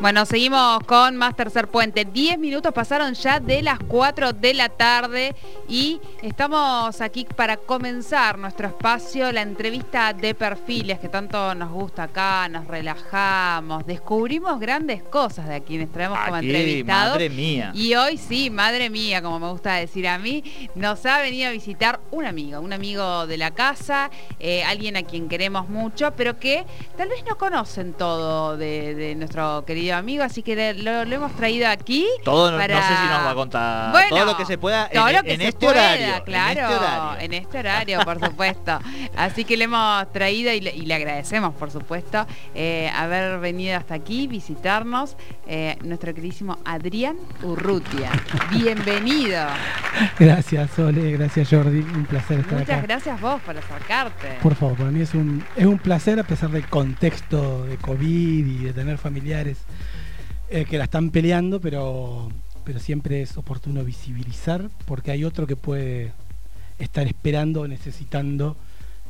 Bueno, seguimos con más Tercer Puente. Diez minutos pasaron ya de las 4 de la tarde y estamos aquí para comenzar nuestro espacio, la entrevista de perfiles que tanto nos gusta acá, nos relajamos, descubrimos grandes cosas de quienes traemos como entrevistados. Madre mía. Y hoy sí, madre mía, como me gusta decir a mí, nos ha venido a visitar un amigo, un amigo de la casa, eh, alguien a quien queremos mucho, pero que tal vez no conocen todo de, de nuestro querido amigo, así que lo, hemos traído aquí. Todo, no sé si nos va a contar todo lo que se pueda en, este horario. Claro, en este horario, por supuesto. Así que le hemos traído y le, agradecemos, por supuesto, eh, haber venido hasta aquí, visitarnos, eh, nuestro queridísimo Adrián Urrutia. Bienvenido. Gracias, Sole, gracias Jordi, un placer estar Muchas gracias vos por acercarte. Por favor, para mí es un, es un placer a pesar del contexto de COVID y de tener familiares eh, que la están peleando, pero, pero siempre es oportuno visibilizar porque hay otro que puede estar esperando, necesitando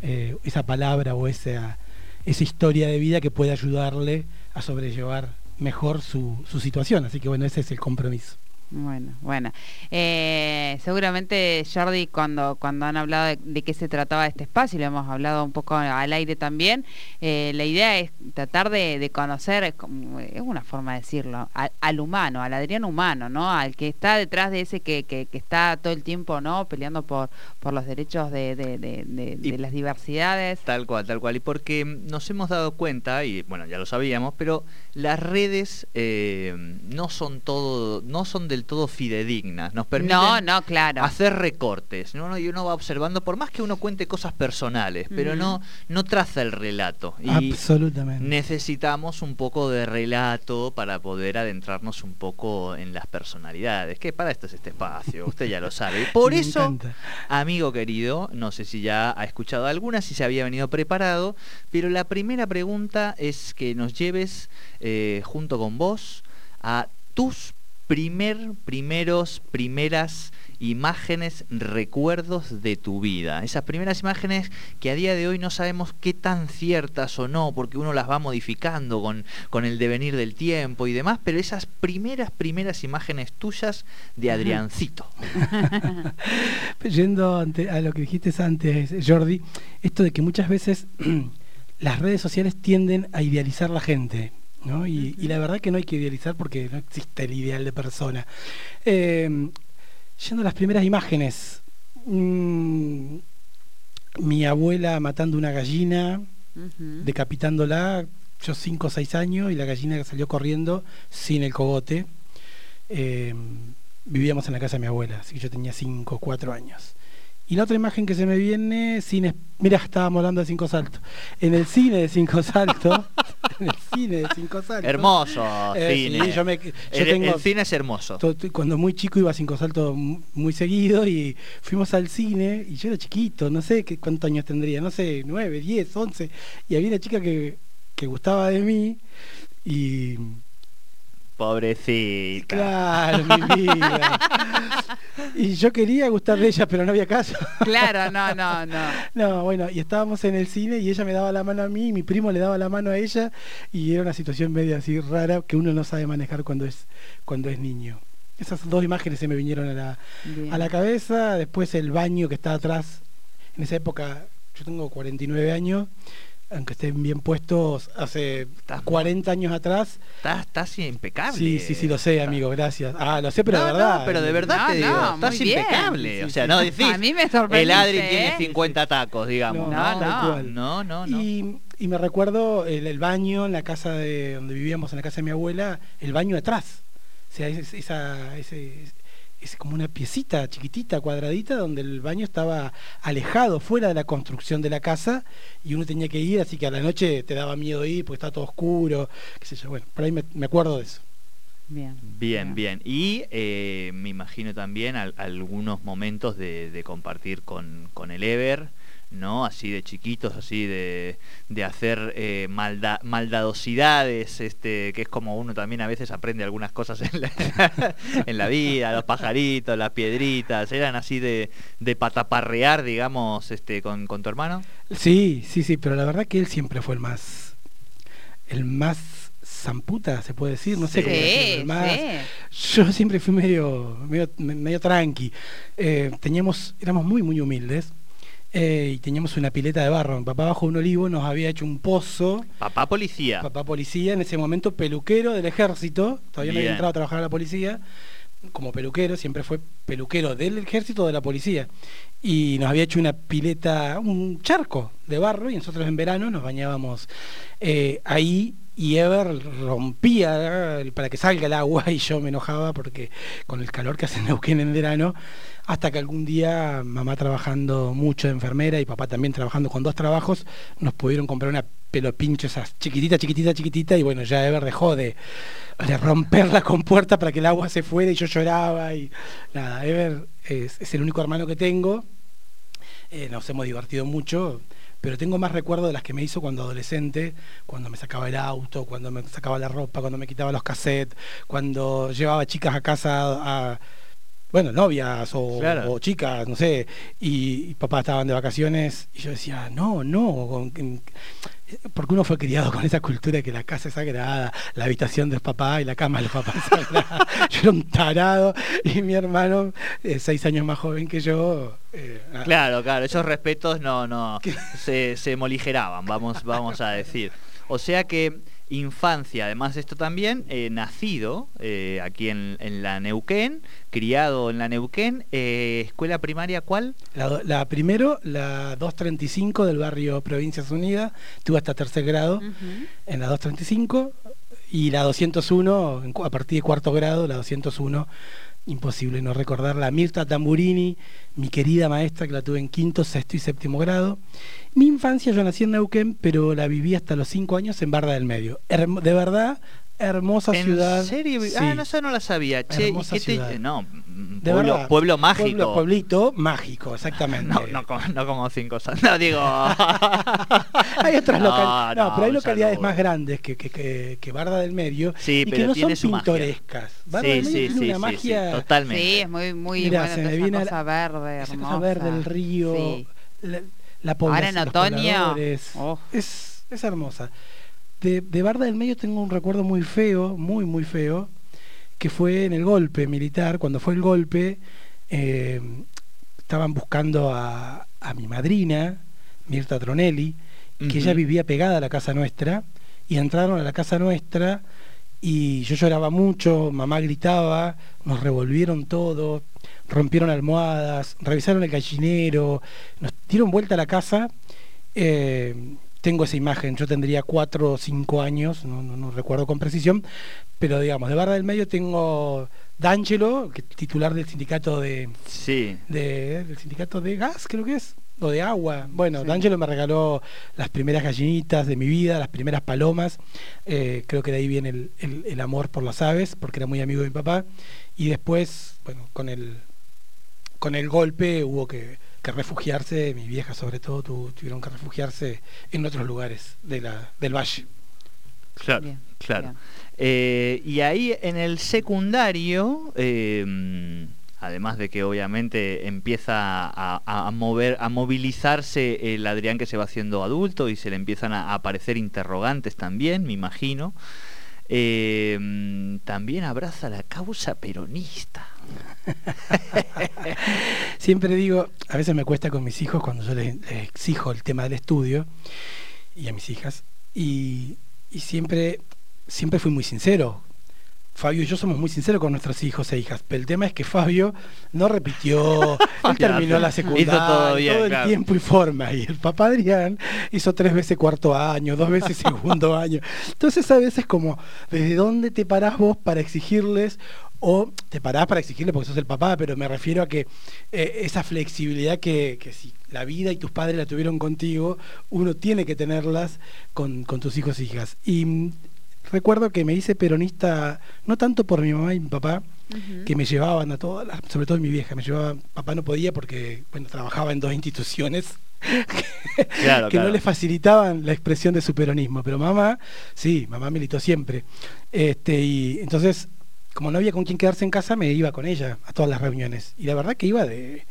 eh, esa palabra o esa, esa historia de vida que puede ayudarle a sobrellevar mejor su, su situación. Así que bueno, ese es el compromiso. Bueno, bueno. Eh, seguramente Jordi, cuando, cuando han hablado de, qué se trataba este espacio, y lo hemos hablado un poco al aire también, eh, la idea es tratar de, conocer, es, una forma de decirlo, al, humano, al Adrián humano, ¿no? Al que está detrás de ese que, que, está todo el tiempo, ¿no? Peleando por, por los derechos de, de las diversidades. Tal cual, tal cual. Y porque nos hemos dado cuenta, y bueno, ya lo sabíamos, pero las redes eh, no son todo, no son del todo fidedignas, nos permiten hacer recortes, ¿no? y uno va observando, por más que uno cuente cosas personales, pero no, no traza el relato. Y Absolutamente. Necesitamos un poco de relato para poder adentrarnos un poco en las personalidades, que para esto es este espacio, usted ya lo sabe. Por eso, amigo querido, no sé si ya ha escuchado alguna, si se había venido preparado, pero la primera pregunta es que nos lleves eh, junto con vos a tus primer, primeros, primeras imágenes, recuerdos de tu vida. Esas primeras imágenes que a día de hoy no sabemos qué tan ciertas o no, porque uno las va modificando con, con el devenir del tiempo y demás, pero esas primeras, primeras imágenes tuyas de Adriancito. Yendo a lo que dijiste antes, Jordi, esto de que muchas veces las redes sociales tienden a idealizar la gente. Y, la verdad que no hay que idealizar porque no existe el ideal de persona. Eh, yendo a las primeras imágenes, mm, mi abuela matando una gallina, decapitándola, yo 5 o 6 años, y la gallina salió corriendo sin el cogote. Eh, vivíamos en la casa de mi abuela, así que yo tenía 5 o 4 años. Y la otra imagen que se me viene, cine, mira, estábamos hablando de Cinco Saltos. En el cine de Cinco Saltos, en el cine de Cinco Saltos. Hermoso eh, cine. yo me, el, cine es hermoso. Cuando muy chico iba a Cinco Saltos muy seguido y fuimos al cine y yo era chiquito, no sé qué, cuántos años tendría, no sé, nueve, diez, once. Y había una chica que, que gustaba de mí y Pobrecita. Claro, mi vida. y yo quería gustar de ella, pero no había caso. Claro, no, no, no. No, bueno, y estábamos en el cine y ella me daba la mano a mí, y mi primo le daba la mano a ella, y era una situación media así rara que uno no sabe manejar cuando es, cuando es niño. Esas dos imágenes se me vinieron a la, a la cabeza, después el baño que está atrás, en esa época, yo tengo 49 años, aunque estén bien puestos hace 40 años atrás. Estás, estás impecable. Sí, sí, sí, lo sé, amigo, gracias. Ah, lo sé, pero de verdad. pero de verdad te digo, estás impecable. o sea, no decís. A mí me sorprende. El Adri tiene 50 tacos, digamos. No, no, no. no, no, Y, y, me recuerdo el, baño en la casa de donde vivíamos, en la casa de mi abuela, el baño atrás. O sea, esa, ese, es como una piecita chiquitita, cuadradita, donde el baño estaba alejado, fuera de la construcción de la casa, y uno tenía que ir, así que a la noche te daba miedo ir porque estaba todo oscuro, qué sé yo. Bueno, por ahí me, acuerdo de eso. Bien, bien. bien. Y eh, me imagino también algunos momentos de, de compartir con, con el Ever ¿no? Así de chiquitos, así de, de hacer eh, maldadosidades, este, que es como uno también a veces aprende algunas cosas en la, en la vida, los pajaritos, las piedritas, ¿eran así de, de pataparrear, digamos, este, con, con tu hermano? Sí, sí, sí, pero la verdad que él siempre fue el más, el más zamputa, se puede decir, no sé Sí, cómo decirlo más. sí. Yo siempre fui medio, medio, medio tranqui. Eh, teníamos, éramos muy, muy humildes. Eh, y teníamos una pileta de barro. Mi papá bajo un olivo nos había hecho un pozo. Papá policía. Papá policía, en ese momento peluquero del ejército. Todavía no había entrado a trabajar a la policía. Como peluquero, siempre fue peluquero del ejército o de la policía. Y nos había hecho una pileta, un charco de barro, y nosotros en verano nos bañábamos eh, ahí. Y Ever rompía eh, para que salga el agua y yo me enojaba porque con el calor que hace Neuquén en verano, hasta que algún día mamá trabajando mucho de enfermera y papá también trabajando con dos trabajos, nos pudieron comprar una pelopincho esas chiquitita, chiquitita, chiquitita y bueno, ya Ever dejó de, de romper la compuerta para que el agua se fuera y yo lloraba y nada, Ever es, es el único hermano que tengo, Eh, nos hemos divertido mucho, pero tengo más recuerdos de las que me hizo cuando adolescente, cuando me sacaba el auto, cuando me sacaba la ropa, cuando me quitaba los cassettes, cuando llevaba chicas a casa a bueno, novias o, Claro. o chicas, no sé, y, y papá estaban de vacaciones y yo decía, no, no, con- porque uno fue criado con esa cultura de que la casa es sagrada, la habitación de los papás y la cama de los papás es sagrada. yo era un tarado y mi hermano, eh, seis años más joven que yo, eh, nada. Claro, claro, esos respetos no, no, se, se moligeraban, vamos, vamos a decir. O sea que infancia, además de esto también, eh, nacido eh, aquí en, en la Neuquén, criado en la Neuquén, eh, escuela primaria, ¿cuál? La, do- la primero, la 235 del barrio Provincias Unidas, tuve hasta tercer grado en la 235 y la 201 en cu- a partir de cuarto grado, la 201 imposible no recordarla, Mirta Tamburini, mi querida maestra que la tuve en quinto, sexto y séptimo grado. Mi infancia yo nací en Neuquén, pero la viví hasta los cinco años en Barda del Medio. De verdad, hermosa ¿En ciudad. serio? Sí. Ah, no, eso no la sabía. Che, ¿y Hermosa te- ciudad. No, mm, De pueblo, verdad. pueblo mágico. Pueblo, pueblito mágico, exactamente. No, no, como, no como cinco No, digo. hay otras No, localidades. No, no, pero hay un localidades saludo. más grandes que, que, que, que Barda del Medio Sí, y pero que no tiene son magia. pintorescas. Barda Sí, del Medio sí, tiene sí, una sí, magia. sí, totalmente. Sí, es muy, muy Mirá, bueno, se me esa viene cosa verde, Esa hermosa. cosa verde del río, Sí. la, la población, Ahora en otoño, oh. Es, es hermosa. De, de Barda del Medio tengo un recuerdo muy feo, muy, muy feo, que fue en el golpe militar. Cuando fue el golpe, eh, estaban buscando a, a mi madrina, Mirta Tronelli, que ella vivía pegada a la casa nuestra, y entraron a la casa nuestra y yo lloraba mucho, mamá gritaba, nos revolvieron todo, rompieron almohadas, revisaron el gallinero, nos dieron vuelta a la casa. eh, tengo esa imagen, yo tendría cuatro o cinco años, no, no- no recuerdo con precisión, pero digamos, de Barra del Medio tengo D'Angelo, que es titular del sindicato de, Sí. de- del sindicato de gas, creo que es, o de agua. Bueno, Sí. D'Angelo me regaló las primeras gallinitas de mi vida, las primeras palomas. Eh, creo que de ahí viene el, el- el amor por las aves, porque era muy amigo de mi papá. Y después, bueno, con el, con el golpe hubo que, que refugiarse, mi vieja sobre todo, tu- tuvieron que refugiarse en otros lugares de la, del valle. Claro, Bien, claro. bien. Eh, y ahí en el secundario, eh, además de que obviamente empieza a, a mover, a movilizarse el Adrián que se va haciendo adulto y se le empiezan a aparecer interrogantes también, me imagino. eh, también abraza la causa peronista. Siempre digo, a veces me cuesta con mis hijos cuando yo les, les exijo el tema del estudio y a mis hijas y, y siempre siempre fui muy sincero. Fabio y yo somos muy sinceros con nuestros hijos e hijas, pero el tema es que Fabio no repitió, él terminó la secundaria, todo bien, el claro. tiempo y forma, y el papá Adrián hizo tres veces cuarto año, dos veces segundo año. Entonces a veces como, ¿desde dónde te parás vos para exigirles? O te parás para exigirles porque sos el papá, pero me refiero a que eh, esa flexibilidad que, que si la vida y tus padres la tuvieron contigo, uno tiene que tenerlas con, con tus hijos e hijas. Y mm, recuerdo que me hice peronista, no tanto por mi mamá y mi papá, que me llevaban a todas, las- sobre todo mi vieja, me llevaba, papá no podía porque bueno, trabajaba en dos instituciones Claro, que claro. no le facilitaban la expresión de su peronismo, pero mamá, sí, mamá militó siempre. Este, y entonces, como no había con quién quedarse en casa, me iba con ella a todas las reuniones. Y la verdad que iba de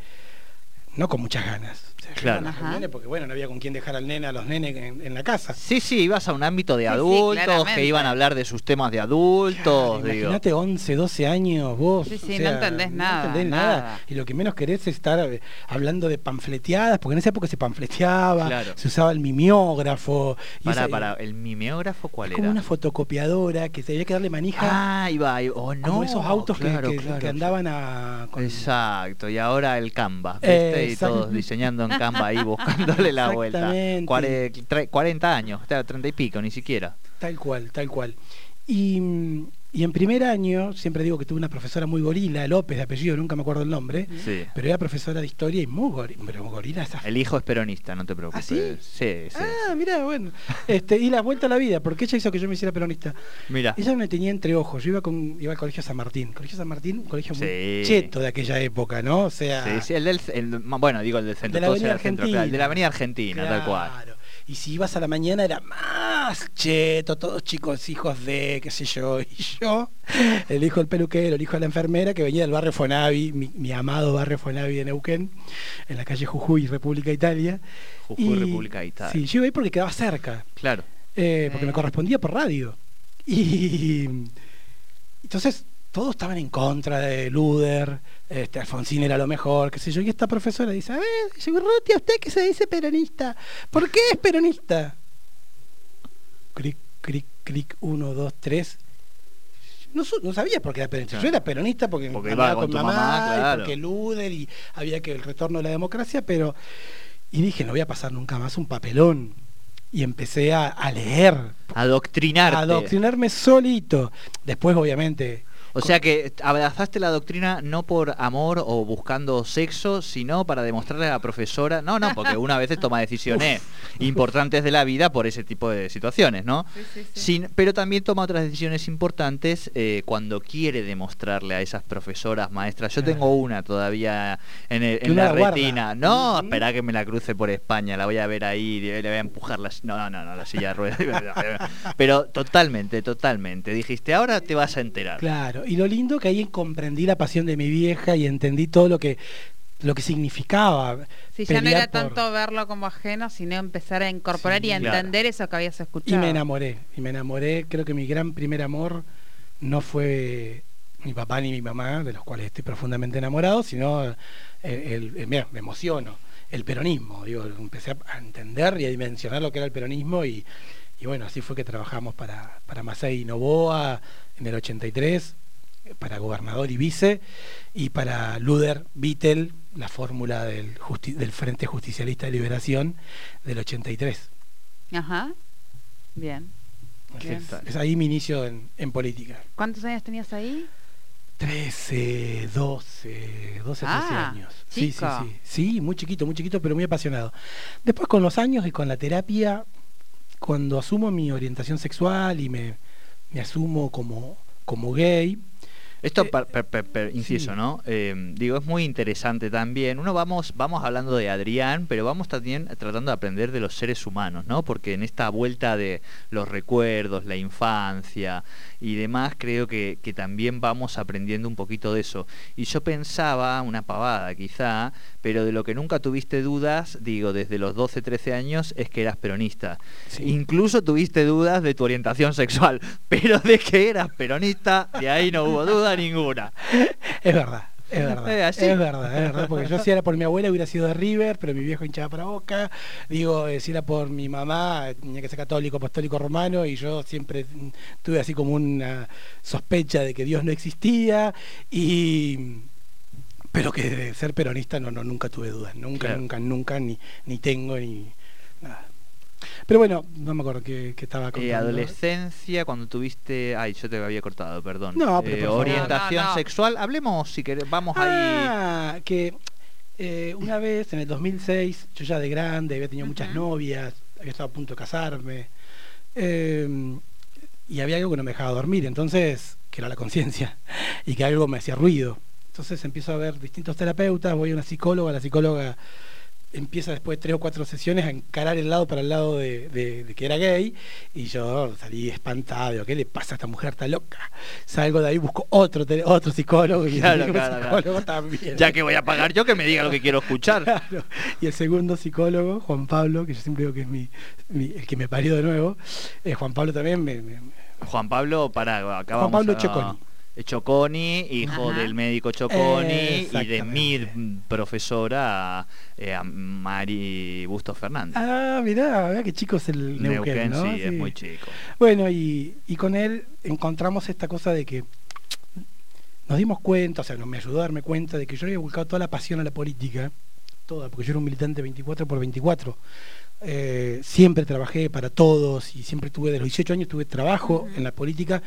no con muchas ganas, Claro. llevaban a los Ajá. nenes porque bueno, no había con quién dejar al nene, a los nenes en, en la casa. Sí, sí, ibas a un ámbito de Sí, sí, adultos, que iban a hablar de sus temas de adultos. Imagínate 11, 12 años vos. Sí, o sí, no sea, entendés nada, entendés nada. Y lo que menos querés es estar eh, hablando de panfleteadas, porque en esa época se panfleteaba, Claro. se usaba el mimeógrafo. y Para, esa- para, ¿el mimeógrafo cuál es como era? una fotocopiadora que se había que darle manija. Ah, iba, iba. Oh, no. como esos autos que- claro, que, claro. que andaban a. con- Exacto, y ahora el Canva, ¿viste? y Exacto. todos diseñando en Canva ahí buscándole la vuelta. Exactamente. Cuare- tre- 40 años, o sea, 30 y pico, ni siquiera. Tal cual, tal cual. Y, mm, y en primer año, siempre digo que tuve una profesora muy gorila, López de apellido, nunca me acuerdo el nombre, Sí. pero era profesora de historia y muy gorila, pero gorila esa El hijo es peronista, no te preocupes. ¿Ah, sí? Sí, sí. Ah, mira, bueno. Este, y la vuelta a la vida, porque ella hizo que yo me hiciera peronista. Mira. Ella me tenía entre ojos. Yo iba con iba al colegio San Martín. Colegio San Martín, un colegio muy cheto de aquella época, ¿no? O sea, Sí, sí, el del, el- bueno, digo el del centro, De la Avenida el centro, Argentina. claro, el de la Avenida Argentina, tal cual. Y si ibas a la mañana era más cheto, todos chicos, hijos de, qué sé yo, y yo, el hijo del peluquero, el hijo de la enfermera, que venía del barrio Fonavi, mi, mi amado barrio Fonavi de Neuquén, en la calle Jujuy, República Italia. Jujuy, Y- República Italia. Sí, yo iba ahí porque quedaba cerca. Claro. eh, porque Sí. me correspondía por radio. Y entonces todos estaban en contra de Luder, este, Alfonsín era lo mejor, qué sé yo. Y esta profesora dice, a ver, dice, Urrutia, ¿usted que se dice peronista? ¿Por qué es peronista? Cric, cric, cric, uno, dos, tres. No, sabía por qué era peronista. Claro. Yo era peronista porque, Porque andaba iba con tu mamá, mamá, claro. porque Luder y había que el retorno de la democracia, pero... Y dije, no voy a pasar nunca más un papelón. Y empecé a, a leer, Adoctrinarte. a adoctrinarme solito. Después, obviamente, O sea que abrazaste la doctrina no por amor o buscando sexo, sino para demostrarle a la profesora. No, no, porque una vez toma decisiones importantes de la vida por ese tipo de situaciones, ¿no? Sí, sí, sí. Sin- pero también toma otras decisiones importantes eh, cuando quiere demostrarle a esas profesoras, maestras. Yo tengo una todavía en, el- la retina. No, Ujú. espera que me la cruce por España, la voy a ver ahí, le voy a empujar la... No, no, no, la silla de ruedas. pero totalmente, totalmente. Dijiste, ahora te vas a enterar. claro. Y lo lindo que ahí comprendí la pasión de mi vieja y entendí todo lo que lo que significaba. Sí, ya no era por- tanto verlo como ajeno, sino empezar a incorporar Sí, y a claro. entender eso que habías Y escuchado. me enamoré, y me enamoré. Creo que mi gran primer amor no fue mi papá ni mi mamá, de los cuales estoy profundamente enamorado, sino el, el- el- mira, me emociono, el peronismo. Digo, empecé a entender y a dimensionar lo que era el peronismo y, y bueno, así fue que trabajamos para, para Masei Novoa en el 83, para gobernador y vice, y para Luder Vittel, la fórmula del, Frente Justicialista de Liberación del 83. Ajá. Bien. Es, es ahí mi inicio en, en política. ¿Cuántos años tenías ahí? 13, 12, 12, 13 Ah, años. Sí, sí, sí. Sí, muy chiquito, muy chiquito, pero muy apasionado. Después con los años y con la terapia, cuando asumo mi orientación sexual y me, me asumo como, como gay, Esto, Eh, per- per- per- per- inciso, sí. ¿no? Eh, digo, es muy interesante también. Uno vamos, vamos hablando de Adrián, pero vamos también tratando de aprender de los seres humanos, ¿no? Porque en esta vuelta de los recuerdos, la infancia y demás, creo que, que también vamos aprendiendo un poquito de eso. Y yo pensaba, una pavada quizá, pero de lo que nunca tuviste dudas, digo, desde los 12, 13 años, es que eras peronista. Sí. Incluso tuviste dudas de tu orientación sexual, pero de que eras peronista, de ahí no hubo duda ninguna. es verdad. Es verdad, Eh, es verdad, es verdad, porque yo si era por mi abuela hubiera sido de River, pero mi viejo hinchaba para Boca, digo, eh, si era por mi mamá, tenía que ser católico, apostólico romano, y yo siempre tuve así como una sospecha de que Dios no existía, y pero que de ser peronista no, no nunca tuve dudas, nunca, Claro. nunca, nunca, ni, ni tengo, ni. Pero bueno, no me acuerdo qué, qué estaba Eh, contando. adolescencia, cuando tuviste... Ay, yo te había cortado, perdón. No, pero Eh, por favor. orientación No, no, no. sexual, hablemos si querés, vamos ahí. Ah, que eh, una vez en el 2006, yo ya de grande, había tenido muchas novias, había estado a punto de casarme, eh, y había algo que no me dejaba dormir, entonces, que era la conciencia, y que algo me hacía ruido. Entonces empiezo a ver distintos terapeutas, voy a una psicóloga, la psicóloga empieza después de tres o cuatro sesiones a encarar el lado para el lado de, que era gay y yo salí espantado, ¿qué le pasa a esta mujer tan loca? Salgo de ahí, busco otro otro psicólogo y psicólogo también. Ya que voy a pagar yo que me diga lo que quiero escuchar. Y el segundo psicólogo, Juan Pablo, que yo siempre digo que es mi, el que me parió de nuevo, eh, Juan Pablo también me, Juan Pablo, para acá Juan Pablo Choconi. Choconi, hijo del médico Choconi y de mi profesora eh, Mari Busto Fernández. Ah, mirá, mirá qué chico es el Neuquén, ¿no? sí, es muy chico. Bueno, y, y con él encontramos esta cosa de que nos dimos cuenta, o sea, me ayudó a darme cuenta de que yo había buscado toda la pasión a la política, toda, porque yo era un militante 24 por 24. Eh, siempre trabajé para todos y siempre tuve, de los 18 años tuve trabajo en la política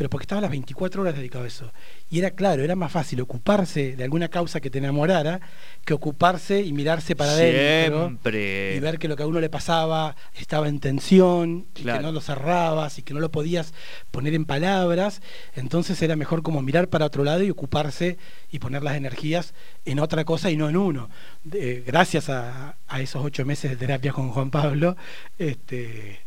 pero porque estaba las 24 horas dedicado a eso. Y era claro, era más fácil ocuparse de alguna causa que te enamorara que ocuparse y mirarse para adentro y ver que lo que a uno le pasaba estaba en tensión y que no lo cerrabas y que no lo podías poner en palabras. Entonces era mejor como mirar para otro lado y ocuparse y poner las energías en otra cosa y no en uno. gracias a, a, esos ocho meses de terapia con Juan Pablo, este,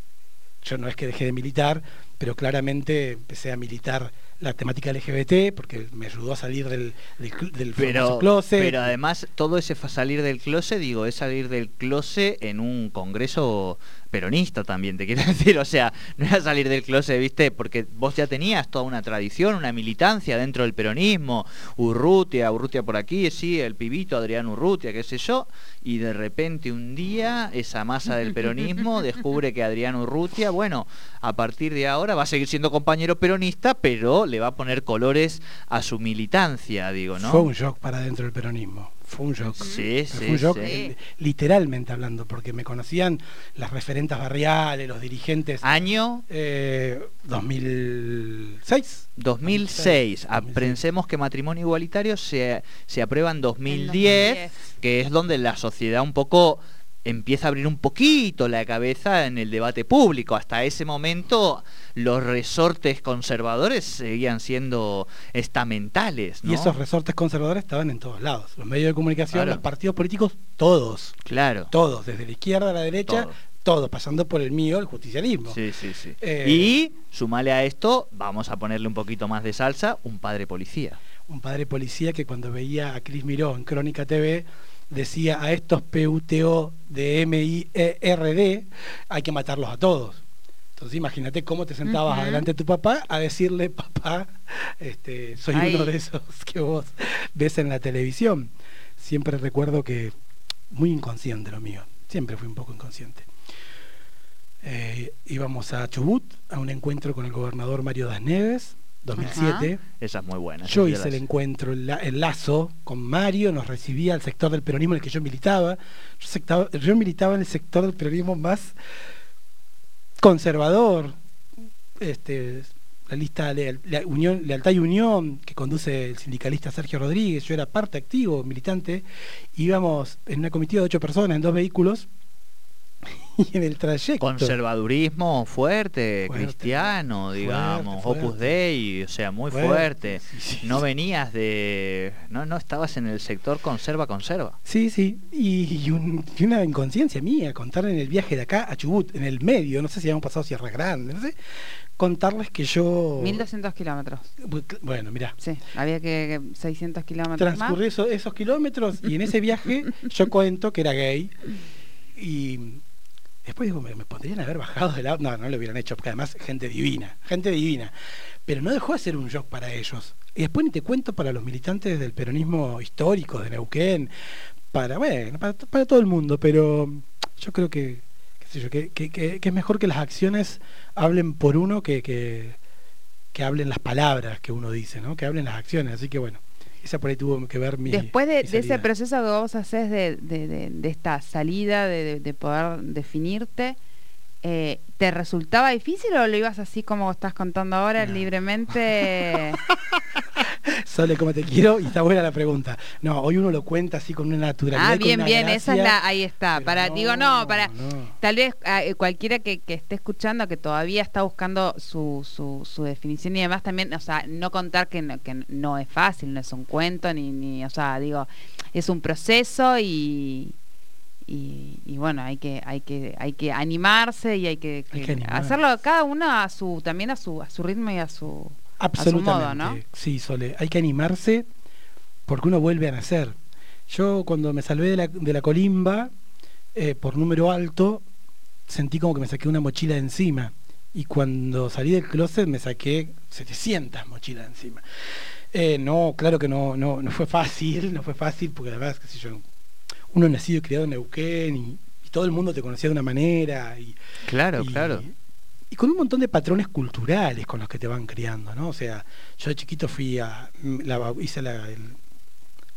yo no es que dejé de militar, pero claramente empecé a militar la temática LGBT porque me ayudó a salir del, del, pero, closet. Pero además todo ese salir del closet, digo, es salir del closet en un congreso peronista también, te quiero decir, o sea, no era salir del closet, viste, porque vos ya tenías toda una tradición, una militancia dentro del peronismo, Urrutia, Urrutia por aquí, sí, el pibito Adrián Urrutia, qué sé yo, y de repente un día esa masa del peronismo descubre que Adrián Urrutia, bueno, a partir de ahora va a seguir siendo compañero peronista, pero le va a poner colores a su militancia, digo, ¿no? Fue un shock para dentro del peronismo. Fue un shock. Sí, sí, un shock, eh, literalmente hablando, porque me conocían las referentes barriales, los dirigentes. ¿Año? Eh, 2006. 2006. Aprensemos que matrimonio igualitario se, se aprueba en 2010, que es donde la sociedad un poco empieza a abrir un poquito la cabeza en el debate público. Hasta ese momento los resortes conservadores seguían siendo estamentales. Y esos resortes conservadores estaban en todos lados. Los medios de comunicación, los partidos políticos, todos. Claro. Todos, desde la izquierda a la derecha, todos, pasando por el mío, el justicialismo. Sí, sí, sí. Eh, y sumale a esto, vamos a ponerle un poquito más de salsa, un padre policía. Un padre policía que cuando veía a Cris Miró en Crónica TV decía a estos PUTO de MIRD hay que matarlos a todos. Entonces imagínate cómo te sentabas adelante de tu papá a decirle, papá, este, soy uno de esos que vos ves en la televisión. Siempre recuerdo que, muy inconsciente lo mío, siempre fui un poco inconsciente. Eh, íbamos a Chubut a un encuentro con el gobernador Mario Das Neves, 2007. Esa es muy buena. Yo hice el encuentro, el, lazo con Mario, nos recibía al sector del peronismo en el que yo militaba. Yo, militaba en el sector del peronismo más conservador, este, la lista de la Unión, Lealtad y Unión que conduce el sindicalista Sergio Rodríguez, yo era parte activo, militante, íbamos en una comitiva de ocho personas en dos vehículos y en el trayecto. Conservadurismo fuerte, cristiano, digamos, Opus Dei, o sea, muy fuerte. no venías de. No, no estabas en el sector conserva-conserva. Sí, sí. Y, una inconsciencia mía, contar en el viaje de acá a Chubut, en el medio, no sé si habíamos pasado Sierra Grande, no sé. Contarles que yo. 1200 kilómetros. Bueno, mira. Sí, había que. 600 kilómetros. Transcurrí Esos, esos kilómetros y en ese viaje yo cuento que era gay. Y Después digo, me, podrían haber bajado del auto. No, no lo hubieran hecho, porque además gente divina, gente divina. Pero no dejó de ser un shock para ellos. Y después ni te cuento para los militantes del peronismo histórico de Neuquén, para, bueno, para, todo el mundo, pero yo creo que, que, es mejor que las acciones hablen por uno que, que hablen las palabras que uno dice, ¿no? Que hablen las acciones. Así que bueno. Esa por ahí tuvo que ver mi. Después de, ese proceso que vos haces de, de, esta salida, de, poder definirte, eh, ¿te resultaba difícil o lo ibas así como estás contando ahora, libremente? Sole, como te quiero, y está buena la pregunta. No, hoy uno lo cuenta así con una naturalidad. Ah, bien, bien, esa es la, ahí está. Para, digo, no, para, tal vez ah, eh, cualquiera que, esté escuchando, que todavía está buscando su, su, su, definición y demás, también, o sea, no contar que no, que no es fácil, no es un cuento, ni, ni, o sea, digo, es un proceso y, y, bueno, hay que, hay que, hay que animarse y hay que, hacerlo cada uno a su, también a su, a su ritmo y a su, Absolutamente. modo, ¿no? Sí, Sole, hay que animarse porque uno vuelve a nacer. Yo cuando me salvé de la, de la colimba, eh, por número alto, sentí como que me saqué una mochila de encima. Y cuando salí del closet me saqué 700 mochilas de encima. Eh, no, claro que no, no, no fue fácil, no fue fácil, porque la verdad es que si yo, uno nacido y criado en Neuquén y, todo el mundo te conocía de una manera. Y, claro, claro. Y con un montón de patrones culturales con los que te van criando, ¿no? O sea, yo de chiquito fui a, hice la,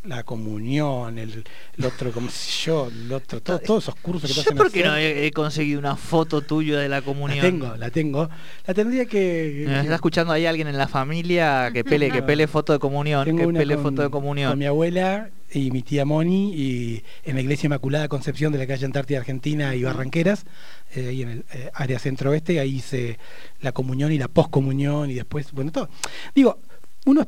la comunión, el, otro, como si yo, el otro, todos esos cursos que te hacen ¿Por qué no he, conseguido una foto tuya de la comunión? La tengo, la tengo. La tendría que. está escuchando ahí alguien en la familia que pele, que pele foto de comunión, que pele foto de comunión. Con mi abuela y mi tía Moni y en la iglesia Inmaculada Concepción de la calle Antártida Argentina y Barranqueras, eh, ahí en el eh, área centro-oeste, ahí hice la comunión y la poscomunión y después, bueno, todo. Digo, uno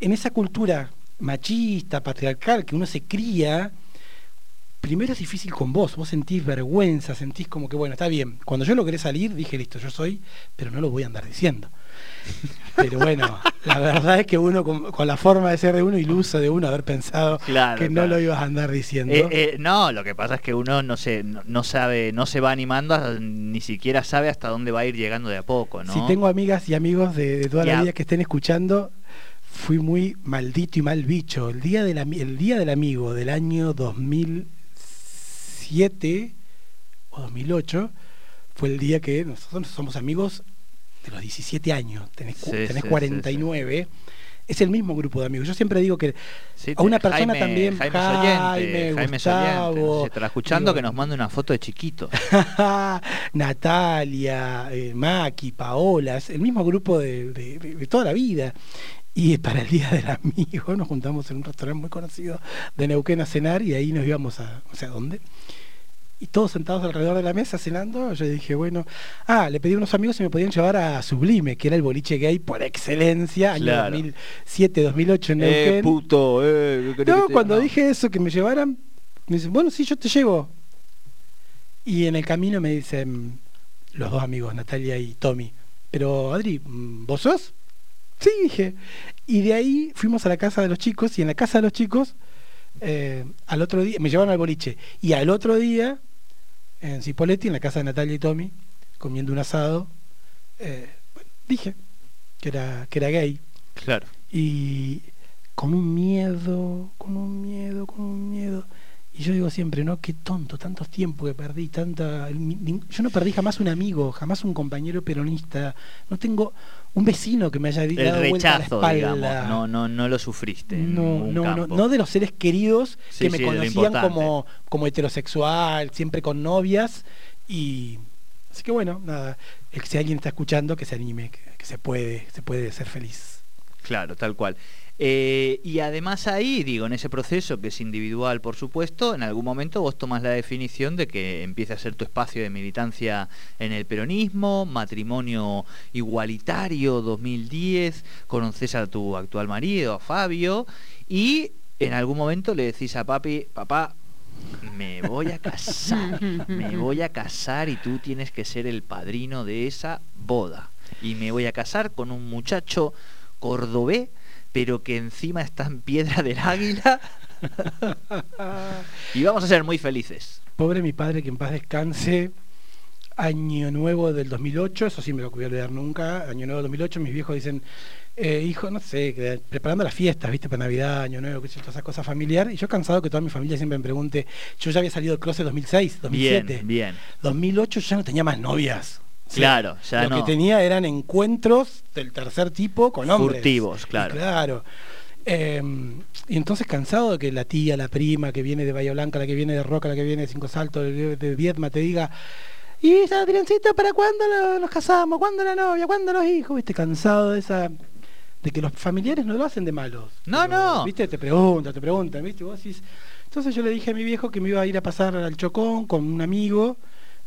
en esa cultura machista, patriarcal, que uno se cría, primero es difícil con vos, vos sentís vergüenza, sentís como que, bueno, está bien, cuando yo logré salir, dije, listo, yo soy, pero no lo voy a andar diciendo. Pero bueno, la verdad es que uno con, la forma de ser de uno, iluso de uno, haber pensado que no lo ibas a andar diciendo. Eh, eh, no, lo que pasa es que uno no se, no, sabe, no se va animando, ni siquiera sabe hasta dónde va a ir llegando de a poco, ¿no? Si tengo amigas y amigos de, toda la vida que estén escuchando, fui muy maldito y mal bicho. El día del, el día del amigo del año 2007 o 2008 fue el día que nosotros somos amigos de los 17 años, tenés, 49. es el mismo grupo de amigos. Yo siempre digo que a una persona también. Jaime, Jaime, Jaime Gustavo, está escuchando que nos mande una foto de chiquito. Natalia, eh, Maki, Paola, es el mismo grupo de, toda la vida. Y para el Día del Amigo nos juntamos en un restaurante muy conocido de Neuquén a cenar y ahí nos íbamos a, no sé a dónde. Y todos sentados alrededor de la mesa cenando, yo dije, bueno, ah, le pedí a unos amigos si me podían llevar a Sublime, que era el boliche gay por excelencia, año 2007, 2008 en eh, Neuquén. Eh, puto, eh, no, cuando dije eso, que me llevaran, me dicen, bueno, sí, yo te llevo. Y en el camino me dicen los dos amigos, Natalia y Tommy, pero Adri, ¿vos sos? Sí, dije. Y de ahí fuimos a la casa de los chicos y en la casa de los chicos, eh, al otro día, me llevaron al boliche. Y al otro día, en Cipoletti, en la casa de Natalia y Tommy, comiendo un asado, eh, dije que era, que era gay. Claro. Y con un miedo, con un miedo, con un miedo. Y yo digo siempre, ¿no? Qué tonto, tantos tiempos que perdí, tanta... Yo no perdí jamás un amigo, jamás un compañero peronista. No tengo un vecino que me haya dado el rechazo, vuelta digamos, no, no, no lo sufriste. No, no, no, no, de los seres queridos que me conocían como, como heterosexual, siempre con novias. Y así que bueno, nada, si alguien está escuchando, que se anime, que se puede, se puede ser feliz. Claro, tal cual. Eh, y además ahí, digo, en ese proceso que es individual, por supuesto, en algún momento vos tomas la definición de que empiece a ser tu espacio de militancia en el peronismo, matrimonio igualitario 2010, conoces a tu actual marido, a Fabio, y en algún momento le decís a papi, papá, me voy a casar, me voy a casar y tú tienes que ser el padrino de esa boda. Y me voy a casar con un muchacho cordobés pero que encima está en piedra del águila. y vamos a ser muy felices. Pobre mi padre, que en paz descanse. Año Nuevo del 2008, eso sí me lo voy a olvidar nunca. Año Nuevo del 2008, mis viejos dicen, eh, hijo, no sé, preparando las fiestas, ¿viste? Para Navidad, Año Nuevo, que todas esas cosas familiar. Y yo cansado que toda mi familia siempre me pregunte, yo ya había salido del closet 2006, 2007. Bien, bien. 2008 ya no tenía más novias. Claro, ya Lo que tenía eran encuentros del tercer tipo con hombres. Furtivos, claro. claro. Em, y entonces cansado de que la tía, la prima que viene de Bahía Blanca, la que viene de Roca, la que viene de Cinco Saltos, de, Vietma, te diga, ¿y esa Adriancita para cuándo nos casamos? ¿Cuándo la novia? ¿Cuándo los hijos? ¿Viste? Cansado de esa de que los familiares no lo hacen de malos. No, no. ¿Viste? Te preguntan, te preguntan, ¿viste? Vos Entonces yo le dije a mi viejo que me iba a ir a pasar al Chocón con un amigo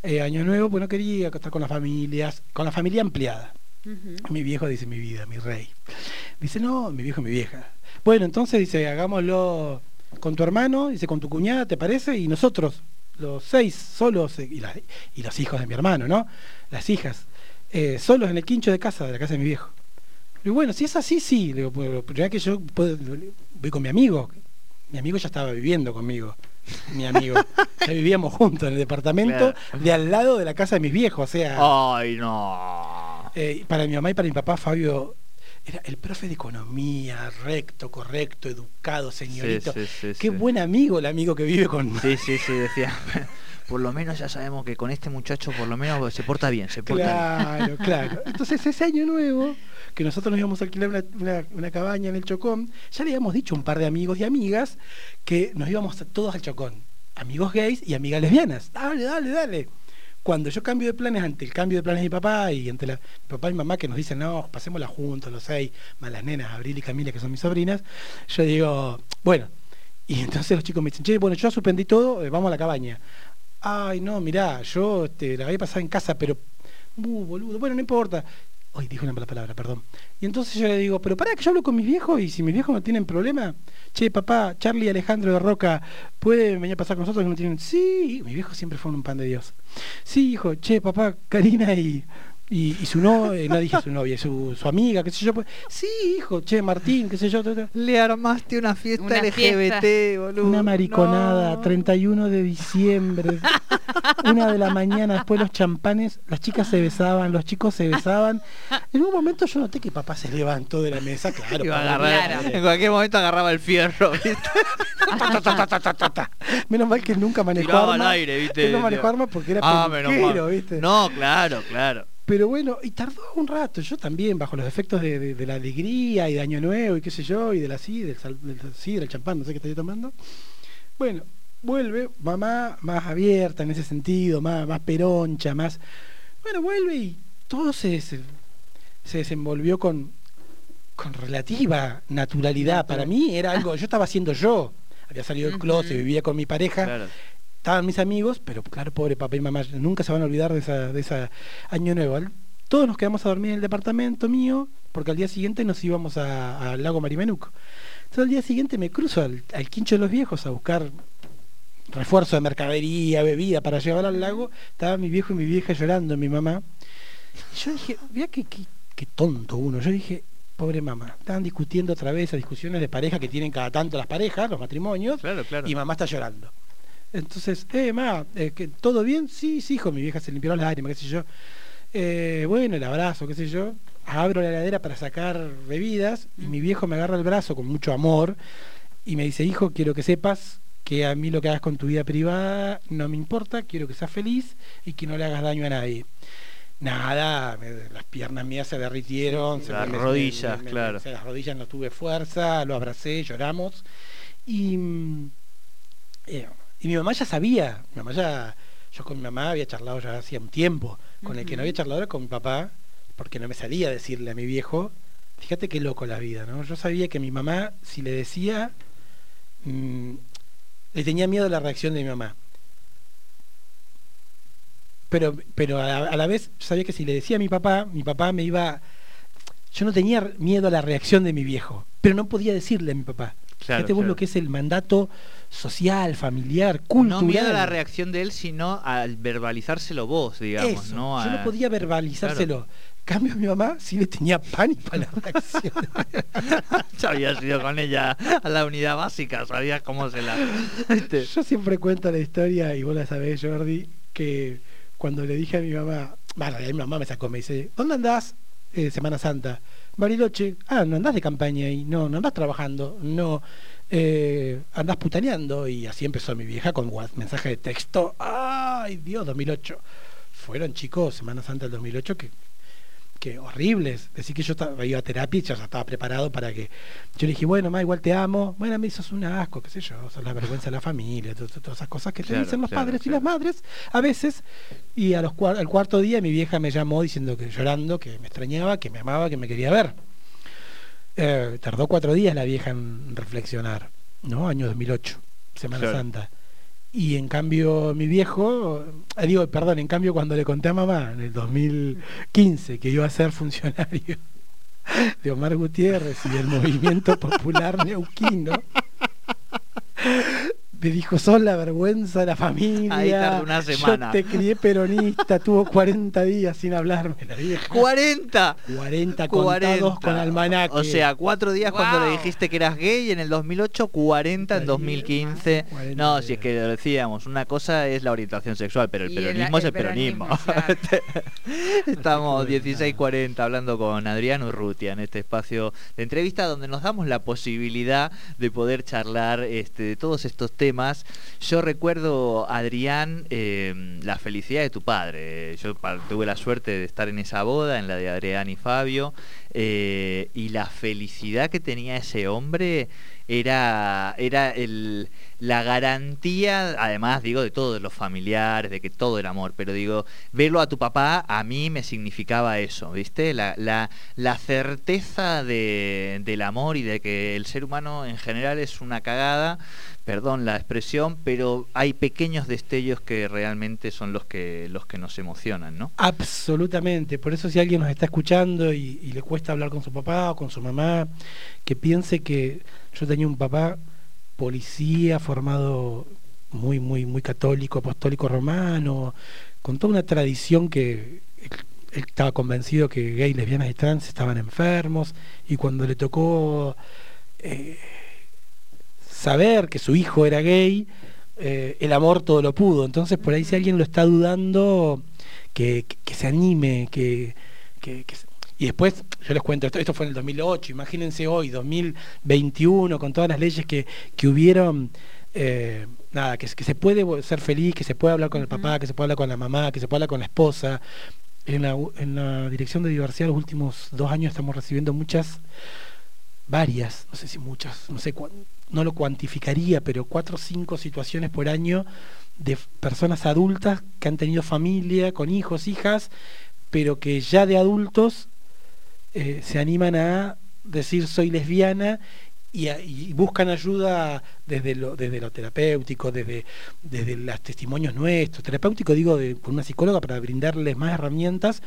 eh, año Nuevo, pues no quería estar con las familias, con la familia ampliada. Mi viejo dice mi vida, mi rey. Dice, no, mi viejo, mi vieja. Bueno, entonces dice, hagámoslo con tu hermano, dice, con tu cuñada, ¿te parece? Y nosotros. los seis solos, eh, y, y los hijos de mi hermano, ¿no? Las hijas, eh, solos en el quincho de casa, de la casa de mi viejo. Y bueno, si es así, sí. Le digo, ya que yo voy con mi amigo. Mi amigo ya estaba viviendo conmigo. Mi amigo. ya vivíamos juntos en el departamento de al lado de la casa de mis viejos. O sea. ¡Ay, no! Eh, para mi mamá y para mi papá, Fabio era el profe de economía, recto, correcto, educado, señorito. Qué buen amigo el amigo que vive con. Sí, sí, sí, decía. Por lo menos ya sabemos que con este muchacho por lo menos se porta bien, se porta claro, bien. Claro. Entonces ese año nuevo, que nosotros nos íbamos a alquilar una, cabaña en el Chocón, ya le habíamos dicho a un par de amigos y amigas que nos íbamos todos al Chocón. Amigos gays y amigas lesbianas. Dale, dale, dale cuando yo cambio de planes ante el cambio de planes de mi papá y ante la, mi papá y mamá que nos dicen, no, pasémosla juntos, los seis, más las nenas, Abril y Camila, que son mis sobrinas, yo digo, bueno, y entonces los chicos me dicen, che, bueno, yo suspendí todo, eh, vamos a la cabaña. Ay, no, mirá, yo te, la voy a pasar en casa, pero, uh, boludo, bueno, no importa. Ay, dijo una mala palabra, perdón. Y entonces yo le digo, pero para que yo hablo con mis viejos y si mis viejos no tienen problema, che, papá, Charlie Alejandro de Roca, ¿puede venir a pasar con nosotros que no tienen? Sí, mis viejos siempre fueron un pan de Dios. Sí, hijo, che, papá, Karina y, y, su novia, no dije su novia, su, su amiga, qué sé yo. Pues, sí, hijo, che, Martín, qué sé yo. Le armaste una fiesta LGBT, boludo. Una mariconada, 31 de diciembre, una de la mañana, después los champanes, las chicas se besaban, los chicos se besaban. En un momento yo noté que papá se levantó de la mesa, claro. En cualquier momento agarraba el fierro, ¿viste? menos mal que nunca manejó arma. al aire, ¿viste? no manejó arma porque era ah, ¿viste? No, claro, claro. Pero bueno, y tardó un rato, yo también, bajo los efectos de, la alegría y de Año Nuevo y qué sé yo, y de la del, del, del champán, no sé qué estoy tomando. Bueno, vuelve, mamá más abierta en ese sentido, más, más peroncha, más... Bueno, vuelve y todo se, se, desenvolvió con, con relativa naturalidad. Para mí era algo, yo estaba haciendo yo. Había salido del closet, vivía con mi pareja estaban mis amigos, pero claro, pobre papá y mamá, nunca se van a olvidar de esa, de esa año nuevo. Todos nos quedamos a dormir en el departamento mío, porque al día siguiente nos íbamos al lago Marimenuco. Entonces al día siguiente me cruzo al, quincho de los viejos a buscar refuerzo de mercadería, bebida para llevar al lago. Estaba mi viejo y mi vieja llorando, mi mamá. Y yo dije, mira qué, qué, tonto uno. Yo dije, pobre mamá. Estaban discutiendo otra vez esas discusiones de pareja que tienen cada tanto las parejas, los matrimonios, y mamá está llorando. Entonces, eh, ma, eh, que, ¿todo bien? Sí, sí, hijo, mi vieja se limpió las lágrimas, qué sé yo. Eh, bueno, el abrazo, qué sé yo. Abro la heladera para sacar bebidas y mi viejo me agarra el brazo con mucho amor y me dice, hijo, quiero que sepas que a mí lo que hagas con tu vida privada no me importa, quiero que seas feliz y que no le hagas daño a nadie. Nada, las piernas mías se derritieron. Las rodillas, claro. las rodillas no tuve fuerza, lo abracé, lloramos. Y mm, eh, y mi mamá ya sabía, mi mamá ya, yo con mi mamá había charlado ya hacía un tiempo, con el que no había charlado era con mi papá, porque no me salía a decirle a mi viejo, fíjate qué loco la vida, ¿no? Yo sabía que mi mamá, si le decía, mm, le tenía miedo a la reacción de mi mamá. Pero, pero a, la vez sabía que si le decía a mi papá, mi papá me iba... Yo no tenía miedo a la reacción de mi viejo, pero no podía decirle a mi papá. Fíjate vos lo que es el mandato social, familiar, cultural. No miedo a la reacción de él, sino al verbalizárselo vos, digamos. ¿no? Yo no podía verbalizárselo. Cambio mi mamá sí le tenía pánico a la reacción. ya había ido con ella a la unidad básica, sabías cómo se la... Yo siempre cuento la historia, y vos la sabés, Jordi, que cuando le dije a mi mamá, bueno, mi mamá me sacó, me dice, ¿dónde andás? Eh, Semana Santa. Bariloche, ah, no andás de campaña y no, no andás trabajando, no, eh, andás putaneando. Y así empezó mi vieja con mensaje de texto, ay Dios, 2008. Fueron chicos, Semana Santa del 2008, que que horribles. Decir que yo estaba, iba a terapia y ya estaba preparado para que. Yo le dije, bueno, ma, igual te amo. Bueno, me sos un asco, qué sé yo, sos la vergüenza de la familia, todas, esas cosas que te dicen los padres y las madres a veces. Y a los al cuarto día mi vieja me llamó diciendo que llorando, que me extrañaba, que me amaba, que me quería ver. Eh, tardó cuatro días la vieja en reflexionar, ¿no? Año 2008, Semana Santa. Y en cambio mi viejo, eh, digo, perdón, en cambio cuando le conté a mamá en el 2015 que iba a ser funcionario de Omar Gutiérrez y del movimiento popular neuquino, me dijo, sos la vergüenza de la familia. Ahí tardó una semana. Yo te crié peronista, tuvo 40 días sin hablarme la vieja. ¡40! 40 contados con almanaque. O sea, cuatro días cuando le dijiste que eras gay en el 2008, 40 en 2015. 40 No, si es que lo decíamos, una cosa es la orientación sexual, pero el Y el- peronismo es el peronismo. peronismo, Estamos Así que, 16.40 hablando con Adrián Urrutia en este espacio de entrevista donde nos damos la posibilidad de poder charlar este, de todos estos temas. Yo recuerdo, Adrián, eh, la felicidad de tu padre. Yo tuve la suerte de estar en esa boda, en la de Adrián y Fabio, eh, y la felicidad que tenía ese hombre era, era el, la garantía, además digo, de todos los familiares, de que todo era amor, pero digo, verlo a tu papá a mí me significaba eso, ¿viste? La, la, la certeza de, del amor y de que el ser humano en general es una cagada, perdón la expresión, pero hay pequeños destellos que realmente son los que, los que nos emocionan, ¿no? Absolutamente. Por eso si alguien nos está escuchando y le cuesta hablar con su papá o con su mamá, que piense que yo tenía un papá policía formado muy, muy, muy católico, apostólico romano, con toda una tradición que él, estaba convencido que gays, lesbianas y trans estaban enfermos y cuando le tocó eh, saber que su hijo era gay, eh, el amor todo lo pudo. Entonces por ahí si alguien lo está dudando, que, que- que se anime, que, que- y después, yo les cuento, esto, esto fue en el 2008, imagínense hoy, 2021, con todas las leyes que, que hubieron, eh, nada, que, que se puede ser feliz, que se puede hablar con el papá, que se puede hablar con la mamá, que se puede hablar con la esposa. En la, en la Dirección de Diversidad los últimos dos años estamos recibiendo muchas, varias, no sé si muchas, no sé no lo cuantificaría, pero cuatro o cinco situaciones por año de personas adultas que han tenido familia, con hijos, hijas, pero que ya de adultos eh, se animan a decir soy lesbiana y, buscan ayuda desde lo, desde lo terapéutico, desde, desde los testimonios nuestros. Terapéutico digo de, con una psicóloga para brindarles más herramientas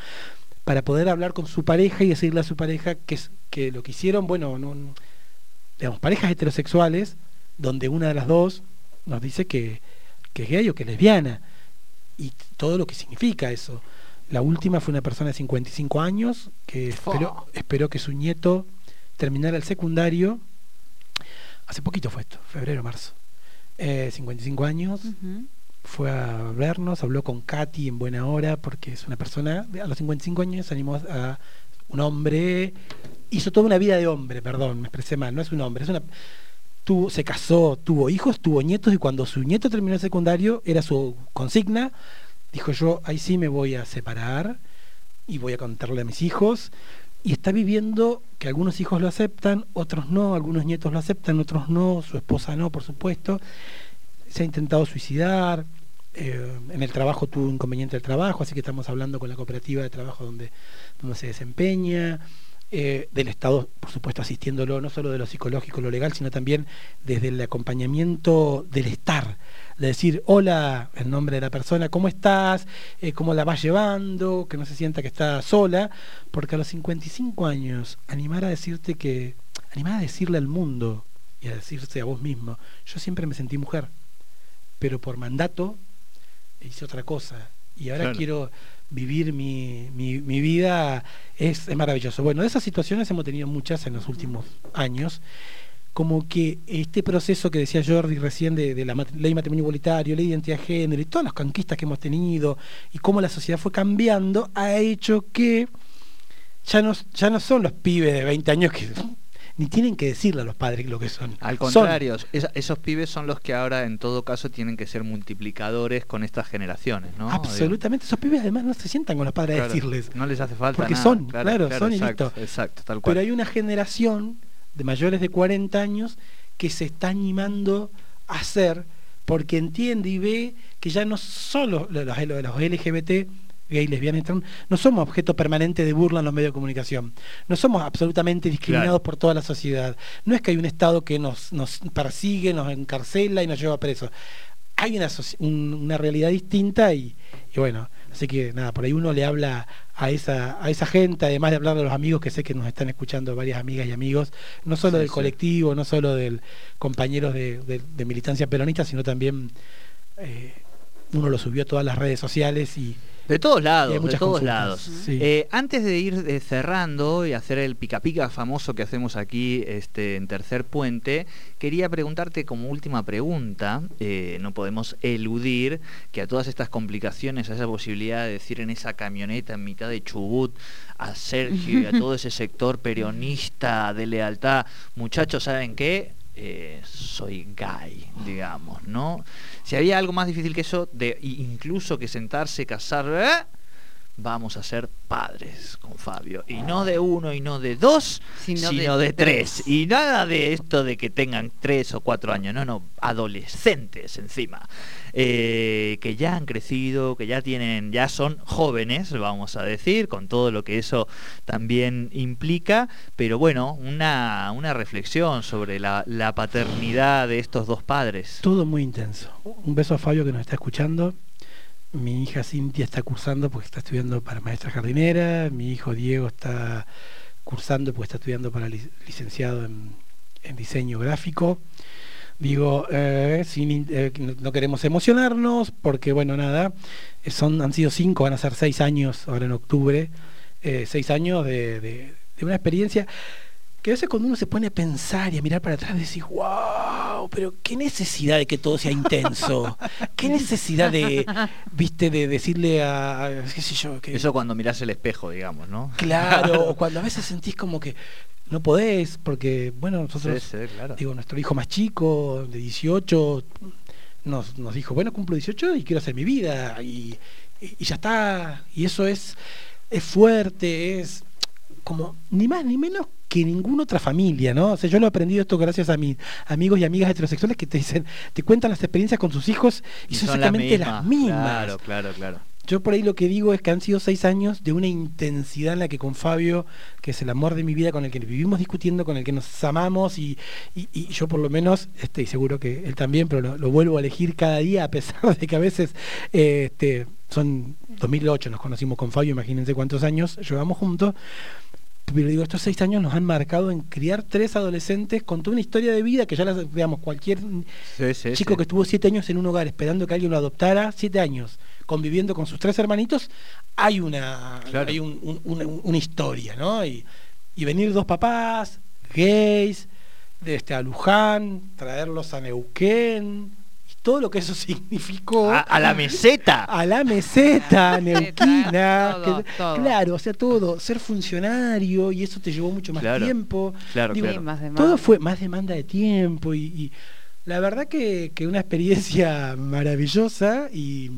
para poder hablar con su pareja y decirle a su pareja que, que lo que hicieron, bueno, no, no- digamos, parejas heterosexuales, donde una de las dos nos dice que, que es gay o que es lesbiana, y todo lo que significa eso. La última fue una persona de 55 años que esperó, esperó que su nieto terminara el secundario. Hace poquito fue esto, febrero, marzo. Eh, 55 años, Ujú. fue a vernos, habló con Katy en buena hora, porque es una persona, a los 55 años animó a un hombre, hizo toda una vida de hombre, perdón, me expresé mal, no es un hombre, es una... Tuvo, se casó, tuvo hijos, tuvo nietos y cuando su nieto terminó el secundario era su consigna, dijo yo, ahí sí me voy a separar y voy a contarle a mis hijos y está viviendo que algunos hijos lo aceptan, otros no, algunos nietos lo aceptan, otros no, su esposa no, por supuesto. Se ha intentado suicidar, eh, en el trabajo tuvo inconveniente del trabajo, así que estamos hablando con la cooperativa de trabajo donde, donde se desempeña, eh, del Estado, por supuesto, asistiéndolo, no solo de lo psicológico, lo legal, sino también desde el acompañamiento del estar, de decir, hola, en nombre de la persona, ¿cómo estás? Eh, ¿Cómo la vas llevando? Que no se sienta que está sola, porque a los 55 años, animar a decirte que, animar a decirle al mundo y a decirse a vos mismo, yo siempre me sentí mujer, pero por mandato hice otra cosa y ahora Claro. quiero vivir mi, mi, mi vida, es, es maravilloso. Bueno, de esas situaciones hemos tenido muchas en los últimos años, como que este proceso que decía Jordi recién de, de la mat- ley matrimonio igualitario, ley de identidad de género y todas las conquistas que hemos tenido y cómo la sociedad fue cambiando, ha hecho que ya no, ya no son los pibes de 20 años que ni tienen que decirle a los padres lo que son. Al Son- contrario, es- esos pibes son los que ahora en todo caso tienen que ser multiplicadores con estas generaciones, ¿no? Absolutamente, esos pibes además no se sientan con los padres a decirles. No les hace falta Porque nada, son, claro, son y exacto, listo. Exacto, tal cual. Pero hay una generación de mayores de 40 años que se está animando a hacer porque entiende y ve que ya no solo los, los, LGBT, gay, lesbianas, y trans, no somos objeto permanente de burla en los medios de comunicación. No somos absolutamente discriminados Claro. por toda la sociedad. No es que hay un Estado que nos, nos persigue, nos encarcela y nos lleva presos. Hay una, una realidad distinta y, bueno, así que nada, por ahí uno le habla a esa, a esa gente, además de hablar de los amigos que sé que nos están escuchando varias amigas y amigos, no solo del colectivo, no solo del compañeros de, militancia peronista, sino también eh, uno lo subió a todas las redes sociales y de todos lados, de todos lados. Eh, antes de ir eh, cerrando y hacer el pica pica famoso que hacemos aquí este, en Tercer Puente, quería preguntarte como última pregunta, eh, no podemos eludir que a todas estas complicaciones, a esa posibilidad de decir en esa camioneta en mitad de Chubut a Sergio y a todo ese sector peronista de lealtad, muchachos, ¿saben qué? Soy gay, digamos, ¿no? Si había algo más difícil que eso, de incluso que sentarse, casar, ¿eh? vamos a ser padres con Fabio. Y no de uno y no de dos, sino, de, tres. Y nada de esto de que tengan tres o cuatro años, no, no, adolescentes encima. Eh, que ya han crecido, que ya tienen, ya son jóvenes, vamos a decir, con todo lo que eso también implica. Pero bueno, una, reflexión sobre la paternidad de estos dos padres. Todo muy intenso. Un beso a Fabio que nos está escuchando. Mi hija Cintia está cursando porque está estudiando para maestra jardinera. Mi hijo Diego está cursando porque está estudiando para licenciado en, diseño gráfico. Digo, eh, eh, no queremos emocionarnos porque, bueno, nada, son, han sido cinco, van a ser seis años ahora en octubre, eh, seis años de, de una experiencia que a veces cuando uno se pone a pensar y a mirar para atrás decís, wow, pero qué necesidad de que todo sea intenso, qué necesidad de, viste, de decirle a, qué sé yo. Que... Eso cuando mirás el espejo, digamos, ¿no? Claro, o cuando a veces sentís como que no podés, porque, bueno, nosotros, digo, nuestro hijo más chico, de 18, nos, nos dijo, bueno, cumplo 18 y quiero hacer mi vida, y, y ya está, y eso es, es fuerte, es como ni más ni menos que ninguna otra familia, ¿no? O sea, yo lo he aprendido esto gracias a mis amigos y amigas heterosexuales que te dicen, te cuentan las experiencias con sus hijos y, son, exactamente las mismas. Claro, claro, claro. Yo por ahí lo que digo es que han sido seis años de una intensidad en la que con Fabio, que es el amor de mi vida, con el que vivimos discutiendo, con el que nos amamos y, yo por lo menos, este, y seguro que él también, pero lo, vuelvo a elegir cada día a pesar de que a veces eh, este, son 2008 nos conocimos con Fabio, imagínense cuántos años llevamos juntos pero digo, estos seis años nos han marcado en criar tres adolescentes con toda una historia de vida que ya las, digamos, cualquier chico que estuvo siete años en un hogar esperando que alguien lo adoptara, siete años, conviviendo con sus tres hermanitos, hay una, hay una, historia, ¿no? Y, y venir dos papás, gays, de este, a Luján, traerlos a Neuquén, todo lo que eso significó. A, la meseta. A la meseta, Neuquina. Claro, o sea, todo. Ser funcionario y eso te llevó mucho más tiempo. Claro, todo fue más demanda de tiempo y, la verdad que, una experiencia maravillosa y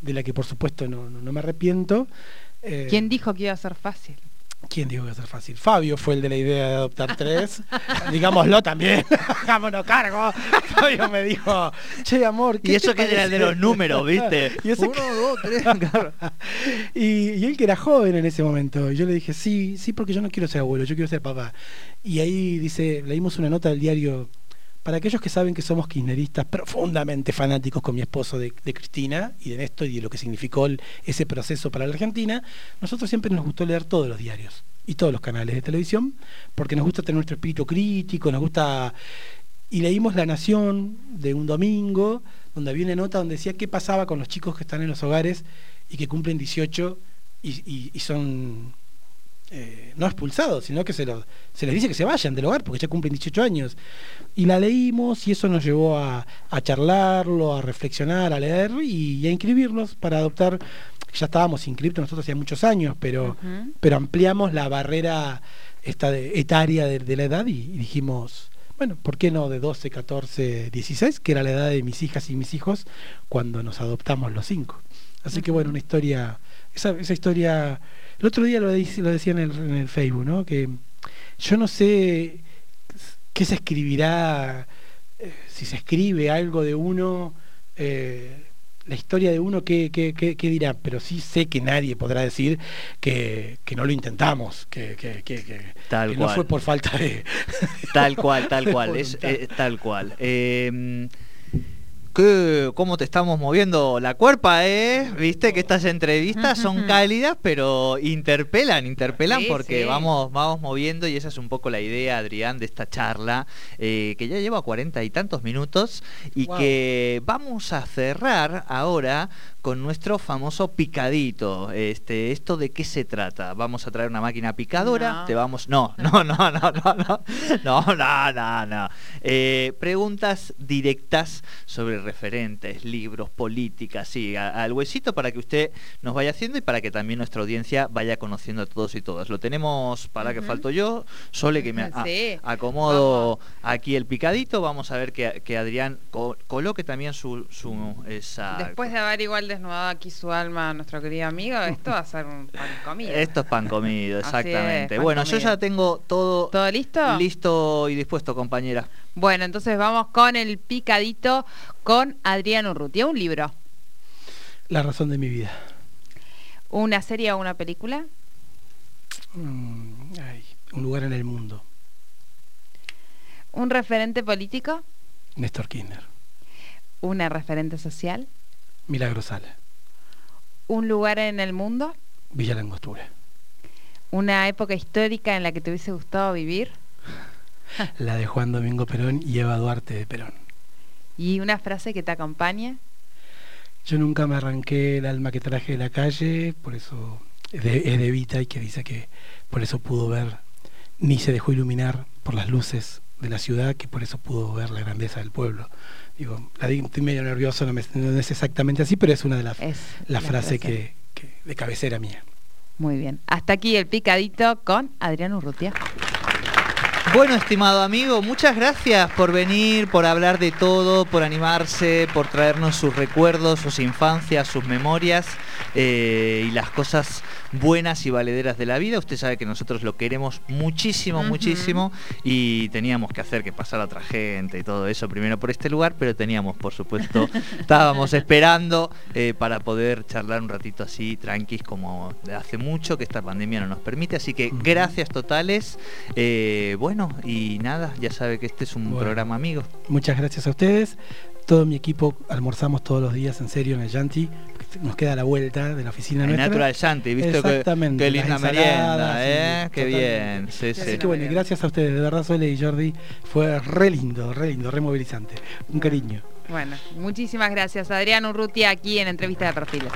de la que por supuesto no, me arrepiento. Eh, ¿Quién dijo que iba a ser fácil? ¿Quién dijo que iba a ser fácil? Fabio fue el de la idea de adoptar tres. Digámoslo también. Hagámonos cargo. Fabio me dijo, che, amor. ¿qué y eso que era el de los números, ¿viste? y Uno, dos, tres. y, y, él que era joven en ese momento. Y yo le dije, sí, sí, porque yo no quiero ser abuelo, yo quiero ser papá. Y ahí dice, leímos una nota del diario para aquellos que saben que somos kirchneristas profundamente fanáticos con mi esposo de, Cristina y de esto y de lo que significó ese proceso para la Argentina, nosotros siempre nos gustó leer todos los diarios y todos los canales de televisión, porque nos gusta tener nuestro espíritu crítico, nos gusta... Y leímos La Nación de un domingo, donde había una nota donde decía qué pasaba con los chicos que están en los hogares y que cumplen 18 y son eh, no expulsados, sino que se, se les dice que se vayan del hogar porque ya cumplen 18 años. Y la leímos y eso nos llevó a, charlarlo, a reflexionar, a leer y, a inscribirnos para adoptar. Ya estábamos inscriptos nosotros hacía muchos años, pero, pero ampliamos la barrera esta etaria de, la edad y, dijimos, bueno, ¿por qué no de 12, 14, 16, que era la edad de mis hijas y mis hijos cuando nos adoptamos los cinco? Así que bueno, una historia, esa, esa historia el otro día lo, lo decía en el, Facebook, ¿no? Que yo no sé qué se escribirá, eh, si se escribe algo de uno, eh, la historia de uno, ¿qué, qué, qué, dirá? Pero sí sé que nadie podrá decir que, no lo intentamos, que, no fue por falta de... Tal cual, tal cual, es, eh, tal cual. ¿Qué, ¿Cómo te estamos moviendo la cuerpa, eh? Viste que estas entrevistas son cálidas, pero interpelan, interpelan porque Vamos, vamos moviendo y esa es un poco la idea, Adrián, de esta charla, eh, que ya lleva cuarenta y tantos minutos y que vamos a cerrar ahora con nuestro famoso picadito. Este, ¿Esto de qué se trata? ¿Vamos a traer una máquina picadora? No. Te vamos. No, no, no, no, no, no. No, no, no, no. Eh, preguntas directas sobre referentes, libros, políticas, sí, al huesito para que usted nos vaya haciendo y para que también nuestra audiencia vaya conociendo a todos y todas. Lo tenemos para uh -huh. que falto yo, Sole que me a, sí. acomodo vamos. aquí el picadito. Vamos a ver que, que Adrián co coloque también su, su esa, después de haber igual de desnudado aquí su alma a nuestro querido amigo, esto va a ser un pan comido. Esto es pan comido, exactamente. bueno, yo ya tengo todo, ¿Todo listo? Listo y dispuesto, compañera. Bueno, entonces vamos con el picadito con Adrián Urrutia. Un libro. La razón de mi vida. ¿Una serie o una película? Mm, un lugar en el mundo. ¿Un referente político? Néstor Kirchner. ¿Una referente social? Milagrosala. ¿Un lugar en el mundo? Villa Langostura. ¿Una época histórica en la que te hubiese gustado vivir? la de Juan Domingo Perón y Eva Duarte de Perón. ¿Y una frase que te acompaña? Yo nunca me arranqué el alma que traje de la calle, por eso es de, Vita y que dice que por eso pudo ver, ni se dejó iluminar por las luces de la ciudad, que por eso pudo ver la grandeza del pueblo. Digo, la estoy medio nervioso, no, es exactamente así, pero es una de las la, frases que, de cabecera mía. Muy bien. Hasta aquí el picadito con Adrián Urrutia. Bueno, estimado amigo, muchas gracias por venir, por hablar de todo, por animarse, por traernos sus recuerdos, sus infancias, sus memorias eh, y las cosas buenas y valederas de la vida. Usted sabe que nosotros lo queremos muchísimo, muchísimo y teníamos que hacer que pasara otra gente y todo eso primero por este lugar, pero teníamos, por supuesto, estábamos esperando eh, para poder charlar un ratito así, tranquis, como hace mucho, que esta pandemia no nos permite. Así que gracias totales. Eh, bueno, y nada, ya sabe que este es un programa amigo. Muchas gracias a ustedes todo mi equipo almorzamos todos los días en serio en el Yanti. Nos queda la vuelta de la oficina en nuestra. Natural Yanti, ¿viste? Exactamente. Qué, linda merienda, ¿eh? Qué bien. Sí, sí. Así que bueno, y gracias a ustedes, de verdad, Sole y Jordi. Fue re lindo, re lindo, re movilizante. Un cariño. Bueno, muchísimas gracias. Adrián Urrutia aquí en Entrevista de Perfiles.